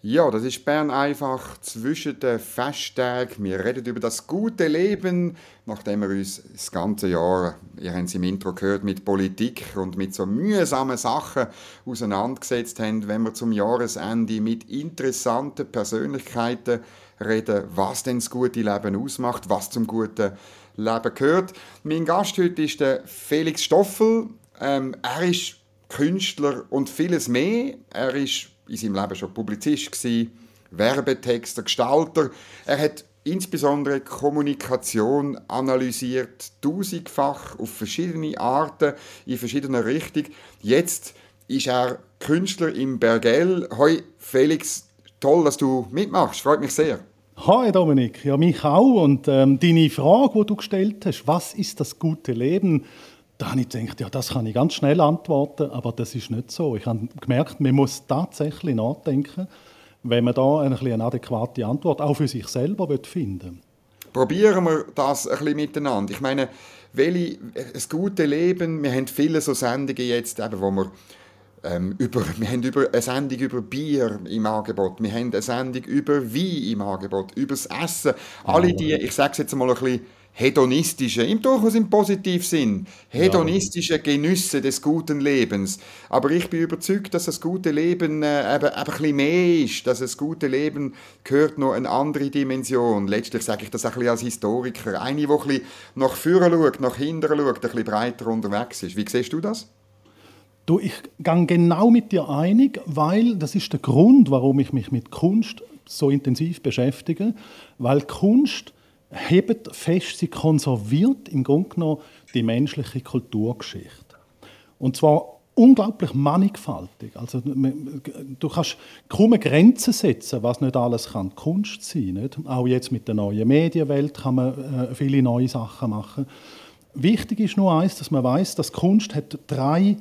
Ja, das ist Bern einfach zwischen den Festtagen. Wir reden über das gute Leben, nachdem wir uns das ganze Jahr, ihr habt es im Intro gehört, mit Politik und mit so mühsamen Sachen auseinandergesetzt haben, wenn wir zum Jahresende mit interessanten Persönlichkeiten reden, was denn das gute Leben ausmacht, was zum guten Leben gehört. Mein Gast heute ist der Felix Stoffel. Ähm, er ist Künstler und vieles mehr. Er ist in seinem Leben schon Publizist gewesen, Werbetexter, Gestalter. Er hat insbesondere Kommunikation analysiert, tausendfach auf verschiedene Arten, in verschiedener Richtung. Jetzt ist er Künstler im Bergell. Hoi Felix, toll, dass du mitmachst. Freut mich sehr. Hi Dominik, ja mich auch. Und ähm, deine Frage, die du gestellt hast, was ist das gute Leben? Da habe ich gedacht, ja, das kann ich ganz schnell antworten, aber das ist nicht so. Ich habe gemerkt, man muss tatsächlich nachdenken, wenn man da eine, eine adäquate Antwort auch für sich selber finden will. Probieren wir das ein bisschen miteinander. Ich meine, welche, das gute Leben, wir haben viele so Sendungen jetzt, eben, wo wir ähm, über, wir haben über eine Sendung über Bier im Angebot, wir haben eine Sendung über Wein im Angebot, über das Essen. Alle die, ich sage es jetzt mal ein bisschen hedonistische, im durchaus im positiven Sinn, hedonistische Genüsse des guten Lebens. Aber ich bin überzeugt, dass das gute Leben äh, eben, eben ein bisschen mehr ist, dass das gute Leben gehört noch eine andere Dimension. Letztlich sage ich das ein bisschen als Historiker. Eine, die ein bisschen nach vorne schaut, nach hinten schaut, ein bisschen breiter unterwegs ist. Wie siehst du das? Du, ich gehe genau mit dir einig, weil das ist der Grund, warum ich mich mit Kunst so intensiv beschäftige, weil Kunst hebt fest, sie konserviert im Grunde genommen die menschliche Kulturgeschichte. Und zwar unglaublich mannigfaltig. Also, du kannst kaum Grenzen setzen, was nicht alles kann Kunst sein nicht? Auch jetzt mit der neuen Medienwelt kann man äh, viele neue Sachen machen. Wichtig ist nur eins, dass man weiß, dass Kunst hat drei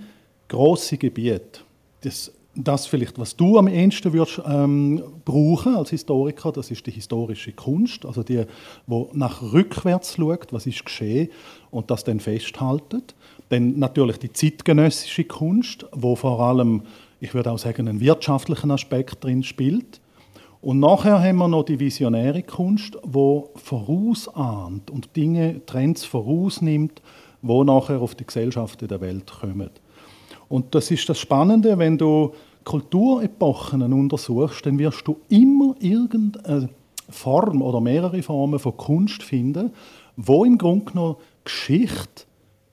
große Gebiete. Das das vielleicht, was du am ehesten würdest, ähm, brauchen als Historiker, das ist die historische Kunst, also die, wo nach rückwärts schaut, was ist geschehen und das dann festhaltet. Dann natürlich die zeitgenössische Kunst, wo vor allem, ich würde auch sagen, einen wirtschaftlichen Aspekt drin spielt. Und nachher haben wir noch die visionäre Kunst, wo vorausahnt und Dinge, Trends vorausnimmt, wo nachher auf die Gesellschaften der Welt kommen. Und das ist das Spannende, wenn du Kulturepochen untersuchst, dann wirst du immer irgendeine Form oder mehrere Formen von Kunst finden, wo im Grunde genommen Geschichte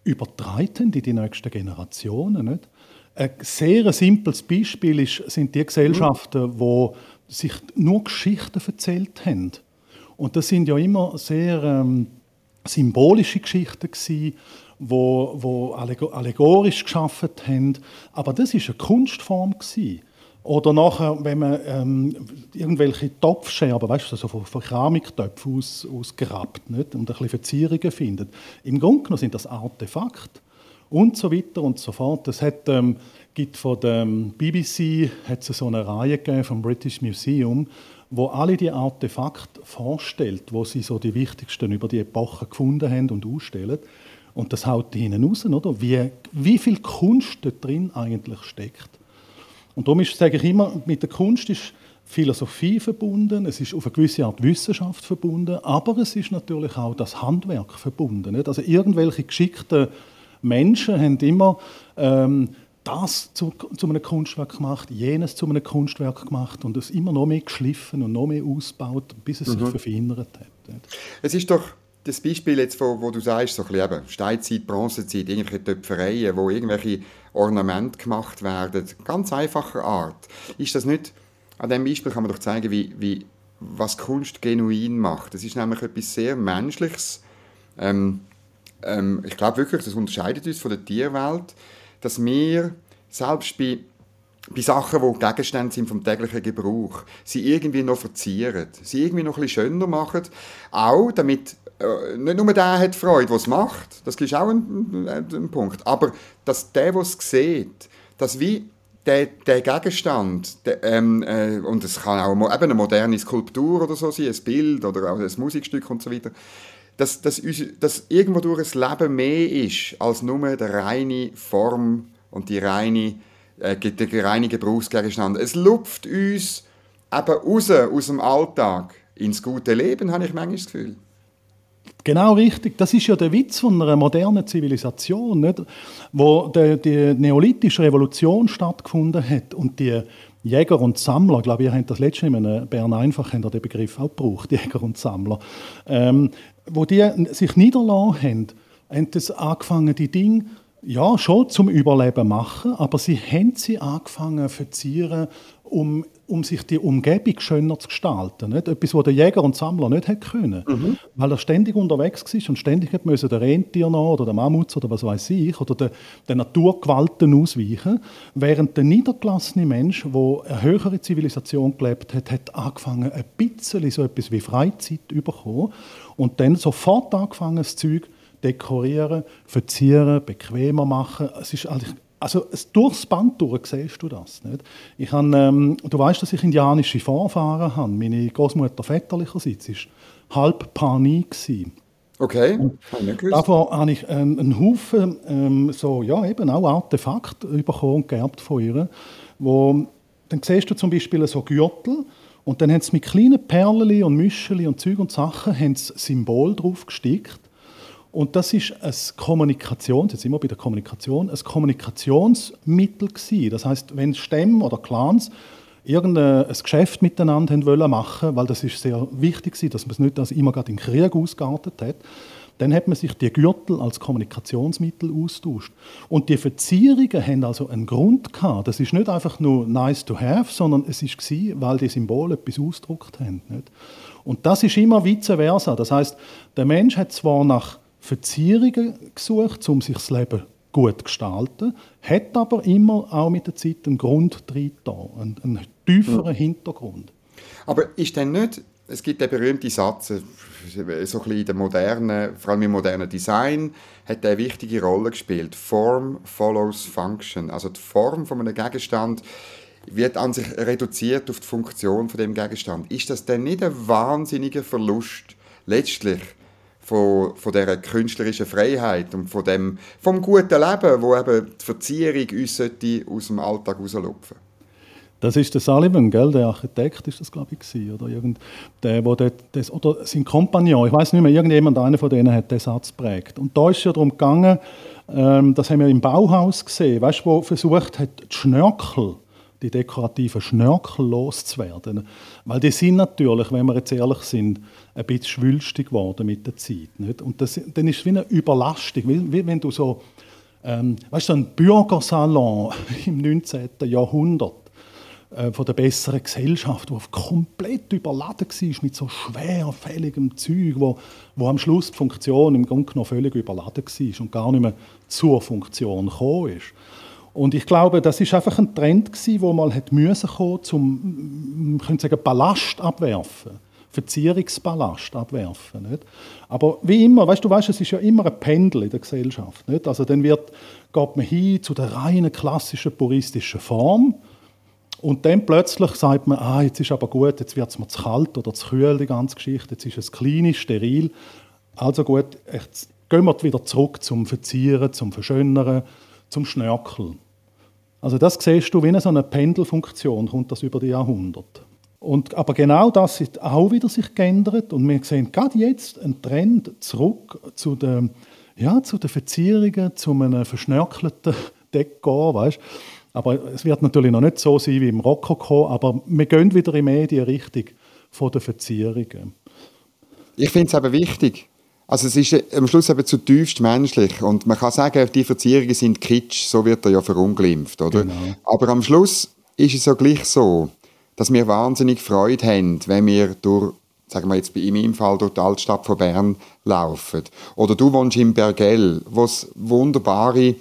übertragen in die nächsten Generationen. Nicht? Ein sehr simples Beispiel ist, sind die Gesellschaften, wo sich nur Geschichten erzählt haben. Und das sind ja immer sehr ähm, symbolische Geschichten gewesen, wo, wo allegorisch geschaffen haben. Aber das ist eine Kunstform gewesen. Oder nachher, wenn man ähm, irgendwelche Topfscherben, weißt du, so von, von Keramiktöpfen aus, ausgerappt nicht? und ein bisschen Verzierungen findet. Im Grunde genommen sind das Artefakte und so weiter und so fort. Es ähm, gibt von der BBC hat es so eine Reihe gegeben vom British Museum, wo alle die Artefakte vorstellt, wo sie so die wichtigsten über die Epoche gefunden haben und ausstellen. Und das haut hinten raus, oder? Wie, wie viel Kunst da drin eigentlich steckt. Und darum ist, sage ich immer, mit der Kunst ist Philosophie verbunden, es ist auf eine gewisse Art Wissenschaft verbunden, aber es ist natürlich auch das Handwerk verbunden. Nicht? Also irgendwelche geschickten Menschen haben immer ähm, das zu, zu, einem Kunstwerk gemacht, jenes zu einem Kunstwerk gemacht und es immer noch mehr geschliffen und noch mehr ausgebaut, bis es mhm. sich verfeinert hat. Es ist doch das Beispiel jetzt, wo, wo du sagst, so eben Steinzeit, Bronzezeit, irgendwelche Töpfereien, wo irgendwelche Ornamente gemacht werden, ganz einfacher Art. Ist das nicht, an diesem Beispiel kann man doch zeigen, wie, wie, was Kunst genuin macht. Das ist nämlich etwas sehr Menschliches. Ähm, ähm, ich glaube wirklich, das unterscheidet uns von der Tierwelt, dass wir selbst bei bei Sachen, die Gegenstände sind vom täglichen Gebrauch, sie irgendwie noch verzieren, sie irgendwie noch ein bisschen schöner machen, auch damit nicht nur der hat Freude, es macht, das ist auch ein, ein, ein, Punkt, aber dass der, der es sieht, dass wie der, der Gegenstand, der, ähm, äh, und es kann auch eben eine moderne Skulptur oder so sein, ein Bild oder auch ein Musikstück und so weiter, dass, dass, dass irgendwo durch ein Leben mehr ist als nur die reine Form und die reine, äh, der reine Gebrauchsgegenstand. Es lupft uns eben raus aus dem Alltag ins gute Leben, habe ich manchmal das Gefühl. Genau richtig. Das ist ja der Witz von einer modernen Zivilisation, nicht? wo die, neolithische Revolution stattgefunden hat und die Jäger und Sammler, ich glaube, ihr habt das letzte Mal in Bern einfach den Begriff auch gebraucht, Jäger und Sammler, ähm, wo die sich niederlassen haben, haben das angefangen, die Dinge ja, schon zum Überleben machen, aber sie haben sie angefangen zu verzieren, um, um sich die Umgebung schöner zu gestalten. Nicht? Etwas, was der Jäger und Sammler nicht hätte können. Mhm. Weil er ständig unterwegs war und ständig musste der Rentier noch oder der Mammut oder was weiß ich oder der, der Naturgewalten ausweichen. Während der niedergelassene Mensch, der eine höhere Zivilisation gelebt hat, hat angefangen, ein bisschen so etwas wie Freizeit zu bekommen und dann sofort angefangen, das Zeug dekorieren, verzieren, bequemer machen. Es ist eigentlich also durchs Band durch siehst du das. Nicht? Ich habe, ähm, du weißt, dass ich indianische Vorfahren habe. Meine Großmutter väterlicherseits war halb Pani. Okay, Davon habe ich einen, einen Haufen ähm, so, ja, eben auch Artefakte bekommen und geerbt von ihr. Wo, dann siehst du zum Beispiel so Gürtel und dann haben sie mit kleinen Perlen und Müscheli und Zeug und Sachen haben Symbol drauf gestickt und das ist ein Kommunikations, jetzt immer bei der Kommunikation, ein Kommunikationsmittel gewesen. Das heißt, wenn Stämme oder Clans irgendein Geschäft miteinander wollen machen, weil das ist sehr wichtig war, dass man es nicht dass immer gerade in Krieg ausgeartet hat, dann hat man sich die Gürtel als Kommunikationsmittel austauscht. Und die Verzierungen haben also einen Grund gehabt. Das ist nicht einfach nur nice to have, sondern es ist weil die Symbole etwas ausgedruckt haben. Nicht? Und das ist immer vice versa. Das heißt, der Mensch hat zwar nach Verzierungen gesucht, um sich das Leben gut zu gestalten, hat aber immer auch mit der Zeit einen Grund drin, einen, einen tieferen mhm. Hintergrund. Aber ist denn nicht, es gibt den berühmten Satz, so ein bisschen in der modernen, vor allem im modernen Design, hat eine wichtige Rolle gespielt. Form follows Function. Also die Form von einem Gegenstand wird an sich reduziert auf die Funktion von dem Gegenstand. Ist das denn nicht ein wahnsinniger Verlust letztlich von, von dieser künstlerischen Freiheit und von dem, vom guten Leben, wo eben die Verzierung uns aus dem Alltag rauslupfen das ist der Sullivan, gell? der Architekt ist das, glaube ich, oder, irgend, der, wo der, das, oder sein Kompagnon, ich weiß nicht mehr, irgendjemand, einer von denen hat den Satz geprägt. Und da ist es ja darum gegangen, ähm, das haben wir im Bauhaus gesehen, weißt wo versucht hat, die Schnörkel die dekorativen Schnörkel loszuwerden. Weil die sind natürlich, wenn wir jetzt ehrlich sind, ein bisschen schwülstig geworden mit der Zeit. Nicht? Und das, dann ist es wie eine Überlastung, wie, wie wenn du so, ähm, weißt du, ein Bürgersalon im 19. Jahrhundert äh, von der besseren Gesellschaft, wo komplett überladen war mit so schwerfälligem Zeug, wo, wo am Schluss die Funktion im Grunde genommen völlig überladen war und gar nicht mehr zur Funktion gekommen ist. Und ich glaube, das ist einfach ein Trend gewesen, wo mal hat müssen kommen, zum, man sagen, Ballast abwerfen. Verzierungsballast abwerfen. Nicht? Aber wie immer, weißt du, weißt, es ist ja immer ein Pendel in der Gesellschaft. Nicht? Also dann wird, geht man hin zu der reinen klassischen puristischen Form und dann plötzlich sagt man, ah, jetzt ist aber gut, jetzt wird es mir zu kalt oder zu kühl, die ganze Geschichte, jetzt ist es klinisch, steril. Also gut, jetzt gehen wir wieder zurück zum Verzieren, zum Verschönern, zum Schnörkeln. Also das siehst du, wie eine so eine Pendelfunktion kommt das über die Jahrhunderte. Und, aber genau das hat auch wieder sich geändert und wir sehen gerade jetzt einen Trend zurück zu den, ja, zu den Verzierungen, zu einem verschnörkelten Dekor, weißt? Aber es wird natürlich noch nicht so sein wie im Rokoko, aber wir gehen wieder in die Richtung von den Verzierungen. Ich finde es aber wichtig, also es ist äh, am Schluss eben zutiefst menschlich und man kann sagen, die Verzierungen sind kitsch, so wird er ja verunglimpft, oder? Genau. Aber am Schluss ist es ja gleich so, dass wir wahnsinnig Freude haben, wenn wir durch, sagen wir jetzt in meinem Fall, durch die Altstadt von Bern laufen. Oder du wohnst in Bergell, wo es wunderbare, äh,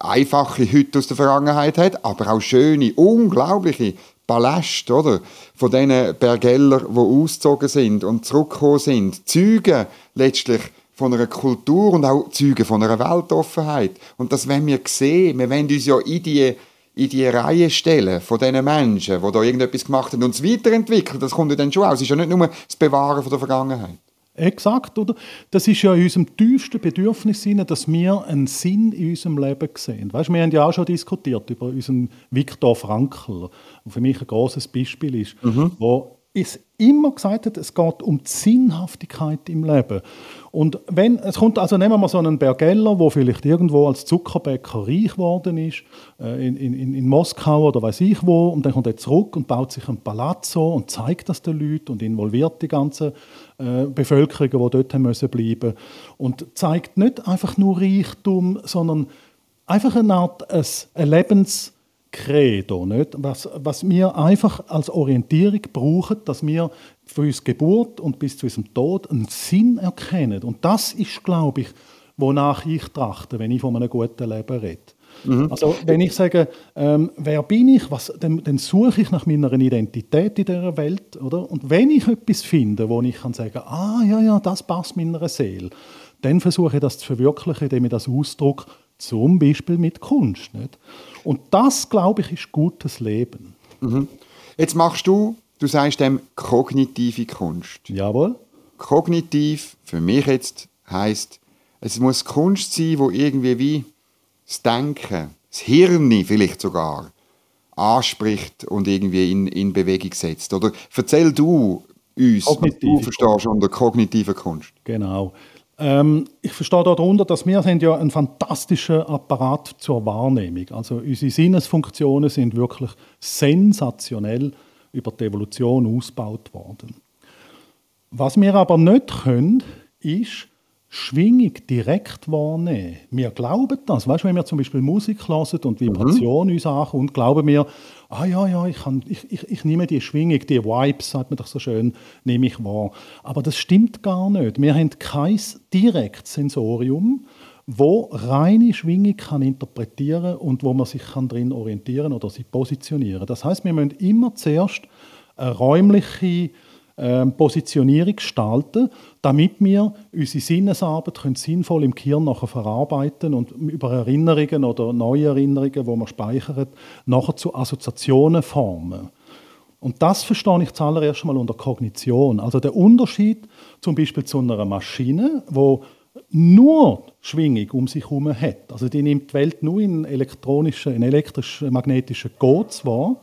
einfache Hütte aus der Vergangenheit hat, aber auch schöne, unglaubliche Ballast, oder? Von diesen Bergeller, die ausgezogen sind und zurückgekommen sind. Zeugen letztlich von einer Kultur und auch Zeugen von einer Weltoffenheit. Und das wollen wir sehen. Wir wollen uns ja in die, in die Reihe stellen von diesen Menschen, die da irgendetwas gemacht haben und es weiterentwickeln, das kommt ja dann schon aus. Es ist ja nicht nur das Bewahren von der Vergangenheit. Exakt, oder? Das ist ja in unserem tiefsten Bedürfnis, dass wir einen Sinn in unserem Leben sehen. Weißt, wir haben ja auch schon diskutiert über unseren Viktor Frankl, der für mich ein großes Beispiel ist, mhm. wo es immer gesagt hat, es geht um die Sinnhaftigkeit im Leben. Und wenn, es kommt, also nehmen wir mal so einen Bergeller, der vielleicht irgendwo als Zuckerbäcker reich geworden ist, äh, in, in, in Moskau oder weiß ich wo, und dann kommt er zurück und baut sich ein Palazzo und zeigt das den Leuten und involviert die ganze äh, Bevölkerung, die dort müssen bleiben und zeigt nicht einfach nur Reichtum, sondern einfach eine Art ein, ein Lebens nicht? Was, was wir einfach als Orientierung brauchen, dass wir von unserer Geburt und bis zu unserem Tod einen Sinn erkennen. Und das ist, glaube ich, wonach ich trachte, wenn ich von einem guten Leben rede. Mhm. Also wenn ich sage, ähm, wer bin ich, was, dann, dann, suche ich nach meiner Identität in dieser Welt, oder? Und wenn ich etwas finde, wo ich kann sagen, ah ja ja, das passt meiner Seele, dann versuche ich das zu verwirklichen, indem ich das ausdrücke, zum Beispiel mit Kunst. Nicht? Und das, glaube ich, ist gutes Leben. Mhm. Jetzt machst du, du sagst dem kognitive Kunst. Jawohl. Kognitiv, für mich jetzt, heißt es muss Kunst sein, wo irgendwie wie das Denken, das Hirn vielleicht sogar, anspricht und irgendwie in, in Bewegung setzt. Oder erzähl du uns, Kognitive was du verstehst unter kognitiver Kunst. Genau. Ähm, ich verstehe darunter, dass wir sind ja ein fantastischer Apparat zur Wahrnehmung. Also unsere Sinnesfunktionen sind wirklich sensationell über die Evolution ausgebaut worden. Was wir aber nicht können, ist Schwingung direkt wahrnehmen. Wir glauben das. Weißt du, wenn wir zum Beispiel Musik hören und Vibration mhm. uns ankommt, glauben wir, ah ja, ja, ich, kann, ich, ich, ich nehme die Schwingung, die Vibes, sagt man doch so schön, nehme ich wahr. Aber das stimmt gar nicht. Wir haben kein direktes Sensorium, wo reine Schwingung kann interpretieren und wo man sich kann drin orientieren oder sich positionieren. Das heißt, wir müssen immer zuerst eine räumliche ähm, Positionierung gestalten, damit wir unsere Sinnesarbeit können sinnvoll im Gehirn nachher verarbeiten und über Erinnerungen oder neue Erinnerungen, die wir speichern, nachher zu Assoziationen formen. Und das verstehe ich zuallererst mal unter Kognition. Also der Unterschied zum Beispiel zu einer Maschine, wo nur Schwingung um sich herum hat. Also die nimmt die Welt nur in elektronischen, in elektrisch-magnetischen Codes wahr.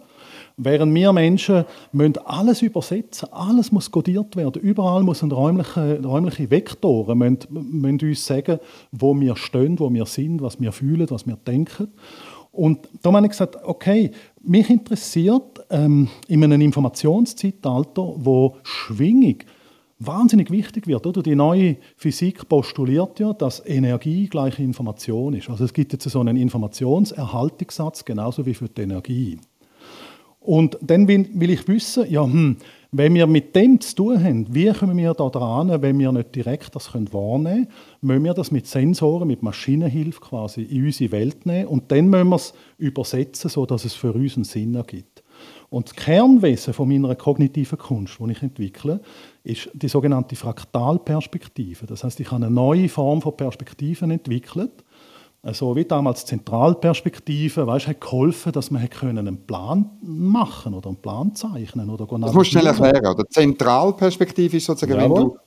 Während wir Menschen müssen alles übersetzen, alles muss kodiert werden, überall muss ein räumliche, räumliche Vektoren müssen, müssen uns sagen, wo wir stehen, wo wir sind, was wir fühlen, was wir denken. Und da habe ich gesagt, okay, mich interessiert ähm, in einem Informationszeitalter, wo Schwingung wahnsinnig wichtig wird. Oder? Die neue Physik postuliert ja, dass Energie gleich Information ist. Also es gibt jetzt so einen Informationserhaltungssatz, genauso wie für die Energie. Und dann will, ich wissen, ja, hm, wenn wir mit dem zu tun haben, wie kommen wir da dran, wenn wir nicht direkt das können wahrnehmen können, müssen wir das mit Sensoren, mit Maschinenhilfe quasi in unsere Welt nehmen und dann müssen wir es übersetzen, sodass es für uns einen Sinn ergibt. Und das Kernwesen von meiner kognitiven Kunst, die ich entwickle, ist die sogenannte Fraktalperspektive. Das heißt, ich habe eine neue Form von Perspektiven entwickelt, also wie damals Zentralperspektive, weißt, hat geholfen, dass man einen Plan machen oder einen Plan zeichnen oder Das musst du schnell erklären. Die Zentralperspektive ist sozusagen, Jawohl. wenn du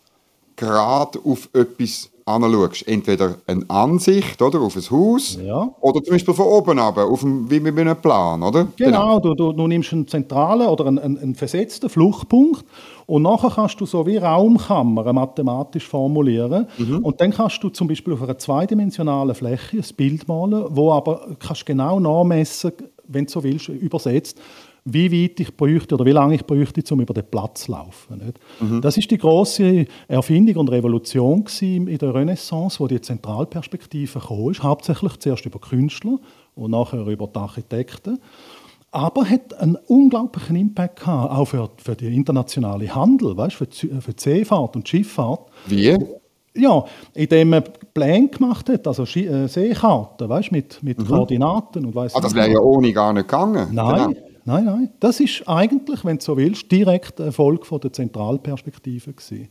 gerade auf etwas anschaust. Entweder eine Ansicht oder, auf ein Haus ja. oder zum Beispiel von oben ab, auf dem, wie mit einem Plan, oder? Genau, genau. Du, du, du, nimmst einen zentralen oder einen, einen, versetzten Fluchtpunkt und nachher kannst du so wie Raumkammer mathematisch formulieren mhm. und dann kannst du zum Beispiel auf einer zweidimensionalen Fläche ein Bild malen, wo aber kannst genau nachmessen, wenn du so willst, übersetzt, wie weit ich bräuchte oder wie lange ich bräuchte, um über den Platz zu laufen. Mhm. Das ist die große Erfindung und Revolution in der Renaissance, wo die Zentralperspektive kam, hauptsächlich zuerst über Künstler und nachher über die Architekten. Aber hat einen unglaublichen Impact gehabt, auch für, für den internationalen Handel, weißt, für, die, für die Seefahrt und die Schifffahrt. Wie? Ja, indem man Pläne gemacht hat, also äh, Seekarten, weißt, mit, mit mhm. Koordinaten und weiss ah, Das wäre ja ohne gar nicht gegangen. Nein, genau. Nein, nein. Das ist eigentlich, wenn du so willst, direkt ein Erfolg von der Zentralperspektive gewesen.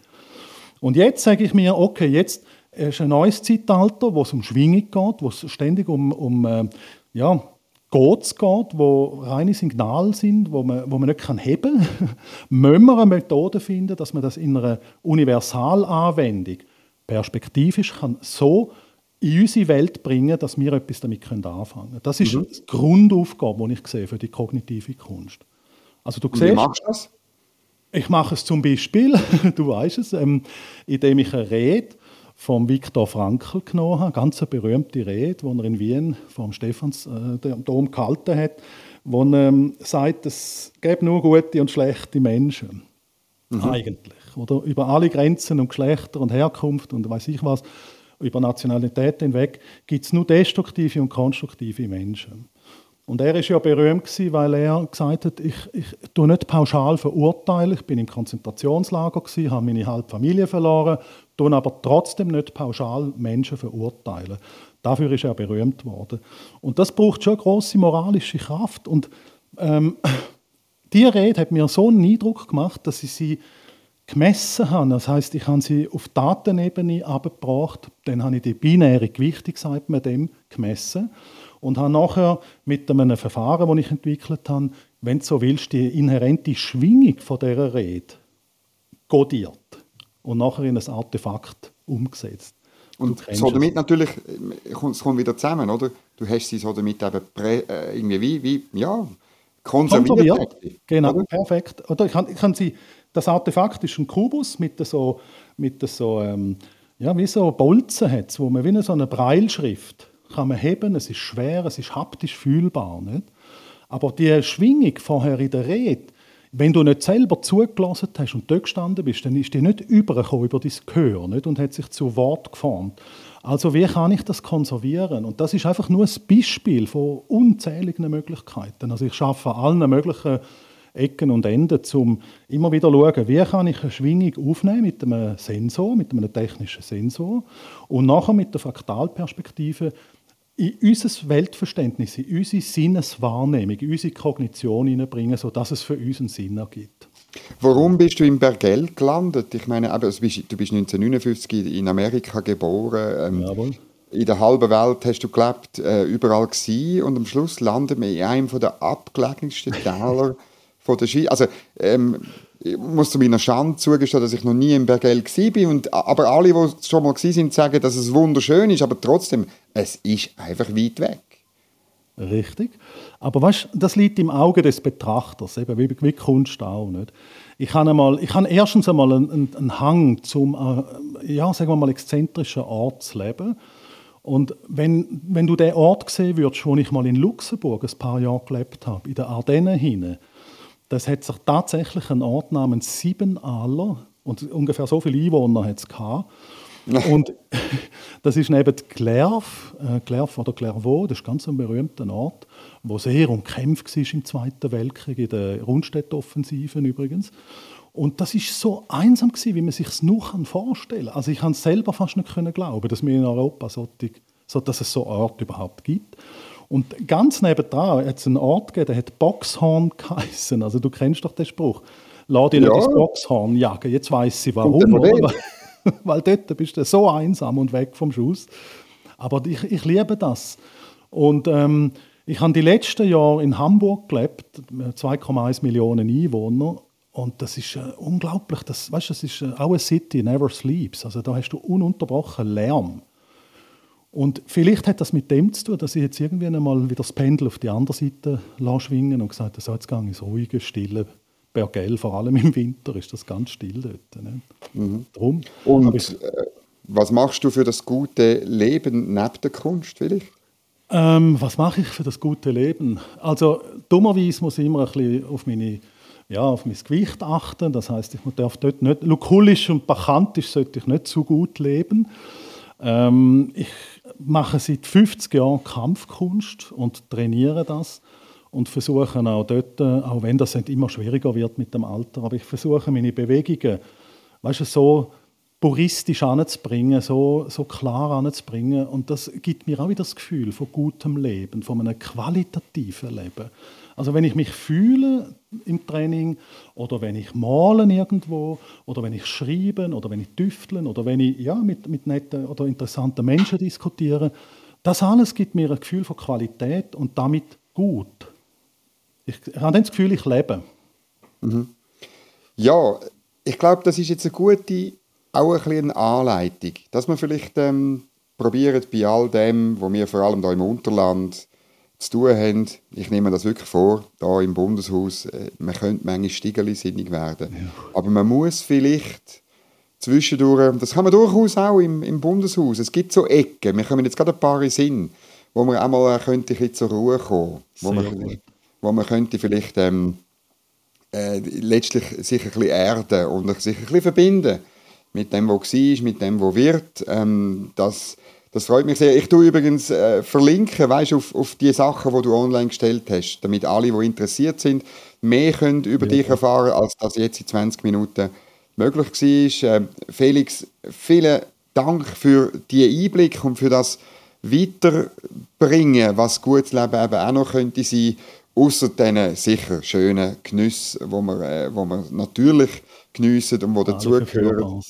Und jetzt sage ich mir, okay, jetzt ist ein neues Zeitalter, wo es um Schwingung geht, wo es ständig um, um äh, ja, Codes geht, wo reine Signale sind, wo man, wo man nicht heben kann, müssen wir eine Methode finden, dass man das in einer Universalanwendung perspektivisch kann so in unsere Welt bringen, dass wir etwas damit anfangen können. Das ist mhm. die Grundaufgabe, die ich sehe für die kognitive Kunst. Also du siehst, wie machst du das? Ich mache es zum Beispiel, du weißt es, ähm, indem ich eine Rede vom Viktor Frankl genommen habe, ganz eine berühmte Rede, die er in Wien vom Stephansdom äh, gehalten hat, wo er ähm, sagt, es gäbe nur gute und schlechte Menschen. Mhm. Eigentlich. Oder über alle Grenzen und Geschlechter und Herkunft und weiß ich was, über Nationalität hinweg, gibt es nur destruktive und konstruktive Menschen. Und er ist ja berühmt gewesen, weil er gesagt hat, ich, ich tue nicht pauschal verurteilen. Ich bin im Konzentrationslager gewesen, habe meine halbe Familie verloren, tue aber trotzdem nicht pauschal Menschen verurteilen. Dafür ist er berühmt worden. Und das braucht schon große moralische Kraft. Und ähm, diese Rede hat mir so einen Eindruck gemacht, dass ich sie gemessen habe. Das heißt, ich habe sie auf Datenebene abgebracht. Dann habe ich die binäre Gewichtung, sagt man dem, gemessen und habe nachher mit einem Verfahren, das ich entwickelt habe, wenn du so willst, die inhärente Schwingung von dieser Rede kodiert und nachher in ein Artefakt umgesetzt. Und so damit es. natürlich, es kommt wieder zusammen, oder? Du hast sie so damit eben prä, äh, irgendwie wie, wie, ja, konserviert. konserviert. Genau, oder? perfekt. Oder ich kann, ich kann sie, das Artefakt ist ein Kubus mit so, mit so ähm, ja, wie so Bolzen hat, wo man wie eine so eine Breilschrift kann man heben, es ist schwer, es ist haptisch fühlbar. Nicht? Aber die Schwingung vorher in der Rede, wenn du nicht selber zugelassen hast und dort gestanden bist, dann ist die nicht übergekommen über dein Gehör nicht? und hat sich zu Wort geformt. Also wie kann ich das konservieren? Und das ist einfach nur ein Beispiel von unzähligen Möglichkeiten. Also ich schaffe allen möglichen Ecken und Enden, um immer wieder zu schauen, wie kann ich eine Schwingung aufnehmen mit einem Sensor, mit einem technischen Sensor und nachher mit der Fraktalperspektive in unser Weltverständnis, in unsere Sinneswahrnehmung, in unsere Kognition hineinbringen, sodass es für uns einen Sinn ergibt. Warum bist du in Bergell gelandet? Ich meine, du bist 1959 in Amerika geboren. Ähm, in der halben Welt hast du gelebt, äh, überall gewesen, und am Schluss landet man in einem der abgelegensten Täler von der Schweiz. Also, ähm, ich muss zu meiner Schande zugestehen, dass ich noch nie in Bergell war. Und, aber alle, die schon mal waren, sagen, dass es wunderschön ist, aber trotzdem, es ist einfach weit weg. Richtig. Aber weißt, das liegt im Auge des Betrachters, eben wie, wie Kunst auch. Nicht? Ich habe, einmal, ich habe erstens einmal einen, einen Hang zum, äh, ja, sagen wir mal, exzentrischen Ort zu leben. Und wenn, wenn du den Ort sehen würdest, wo ich mal in Luxemburg ein paar Jahre gelebt habe, in den Ardennen hinein, das hat sich tatsächlich ein Ort namens Siebenaler und ungefähr so viele Einwohner hat es gehabt. und das ist neben Clerf, äh, oder Clairvaux, das ist ganz ein berühmter Ort, wo sehr umkämpft war im Zweiten Weltkrieg, in der Rundstädtoffensiven übrigens. Und das ist so einsam gewesen, wie man sich es nur vorstellen kann. Also ich kann es selber fast nicht glauben, dass wir in Europa so, so dass es so einen Ort überhaupt gibt. Und ganz nebendran hat es einen Ort gegeben, der hat Boxhorn geheißen. Also du kennst doch den Spruch. Lass dich ja. nicht ins Boxhorn jagen. Jetzt weiß sie warum. Weil, weil dort bist du so einsam und weg vom Schuss. Aber ich, ich liebe das. Und ähm, ich habe die letzten Jahre in Hamburg gelebt, 2,1 Millionen Einwohner. Und das ist äh, unglaublich. Das, weißt, das ist äh, auch eine City, never sleeps. Also da hast du ununterbrochen Lärm. Und vielleicht hat das mit dem zu tun, dass ich jetzt irgendwie einmal wieder das Pendel auf die andere Seite schwingen und gesagt habe, so jetzt gehe ich ruhige, stille Bergell, vor allem im Winter ist das ganz still dort. Ne? Mhm. Drum, und ich, äh, was machst du für das gute Leben neben der Kunst, will ich? Ähm, was mache ich für das gute Leben? Also dummerweise muss ich immer ein bisschen auf meine ja, auf mein Gewicht achten. Das heißt, ich darf dort nicht, lukulisch und bachantisch sollte ich nicht zu gut leben. Ähm, ich mache seit 50 Jahren Kampfkunst und trainiere das und versuche auch dort, auch wenn das immer schwieriger wird mit dem Alter, aber ich versuche meine Bewegungen, weißt du, so puristisch anzubringen, so, so klar anzubringen und das gibt mir auch wieder das Gefühl von gutem Leben, von einem qualitativen Leben. Also wenn ich mich fühle im Training oder wenn ich malen irgendwo oder wenn ich schreibe oder wenn ich tüfteln oder wenn ich ja, mit, mit netten oder interessanten Menschen diskutiere, das alles gibt mir ein Gefühl von Qualität und damit gut. Ich, ich habe das Gefühl, ich lebe. Mhm. Ja, ich glaube, das ist jetzt eine gute, auch ein eine Anleitung, dass man vielleicht ähm, probiert bei all dem, was wir vor allem hier im Unterland zu tun haben, ich nehme das wirklich vor, da im Bundeshaus, äh, man könnte manchmal stiegelisinnig werden. Ja. Aber man muss vielleicht zwischendurch, das kann man durchaus auch im, im Bundeshaus, es gibt so Ecken, wir kommen jetzt gerade ein paar in Sinn, wo man einmal könnte ein zur Ruhe kommen, wo man, wo man könnte vielleicht ähm, äh, letztlich sich ein bisschen erden und sich ein bisschen verbinden mit dem, was war, mit dem, was wird. Ähm, das, das freut mich sehr. Ich tue übrigens äh, verlinken, weißt, auf, auf die Sachen, die du online gestellt hast, damit alle, die interessiert sind, mehr können über ja. dich erfahren, als das jetzt in 20 Minuten möglich war. Äh, Felix, vielen Dank für die Einblick und für das Weiterbringen, was gutes Leben eben auch noch könnte sein, außer diesen sicher schönen Genüssen, wo man, äh, wo man natürlich geniessen und die dazugehören.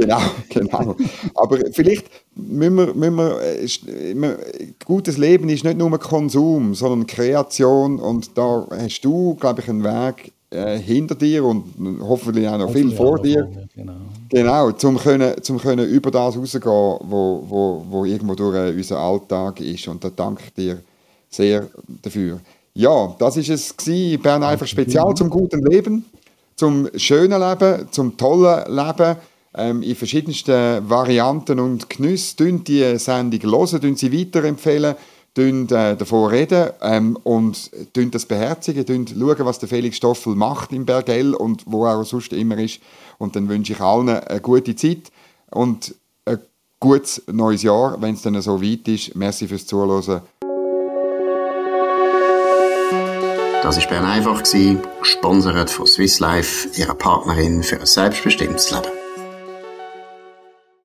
Genau, genau. Aber vielleicht müssen wir, müssen wir, äh, gutes Leben ist nicht nur Konsum, sondern Kreation und da hast du, glaube ich, einen Weg äh, hinter dir und hoffentlich auch noch viel vor dir. Genau. genau, zum können, zum können über das rausgehen, wo, wo, wo irgendwo durch äh, unser Alltag ist. Und da danke ich dir sehr dafür. Ja, das ist es gewesen, Bern einfach spezial zum guten Leben, zum schönen Leben, zum tollen Leben. Ähm, in verschiedensten Varianten und Genüssen. die Sendung hören, sie weiterempfehlen äh, davon reden ähm, und das beherzigen, schauen, was der Felix Stoffel macht im Bergell und wo er sonst immer ist. Und dann wünsche ich allen eine gute Zeit und ein gutes neues Jahr, wenn es dann so weit ist. Merci fürs Zuhören. Das war Bern einfach, gesponsert von Swiss Life, ihrer Partnerin für ein selbstbestimmtes Leben.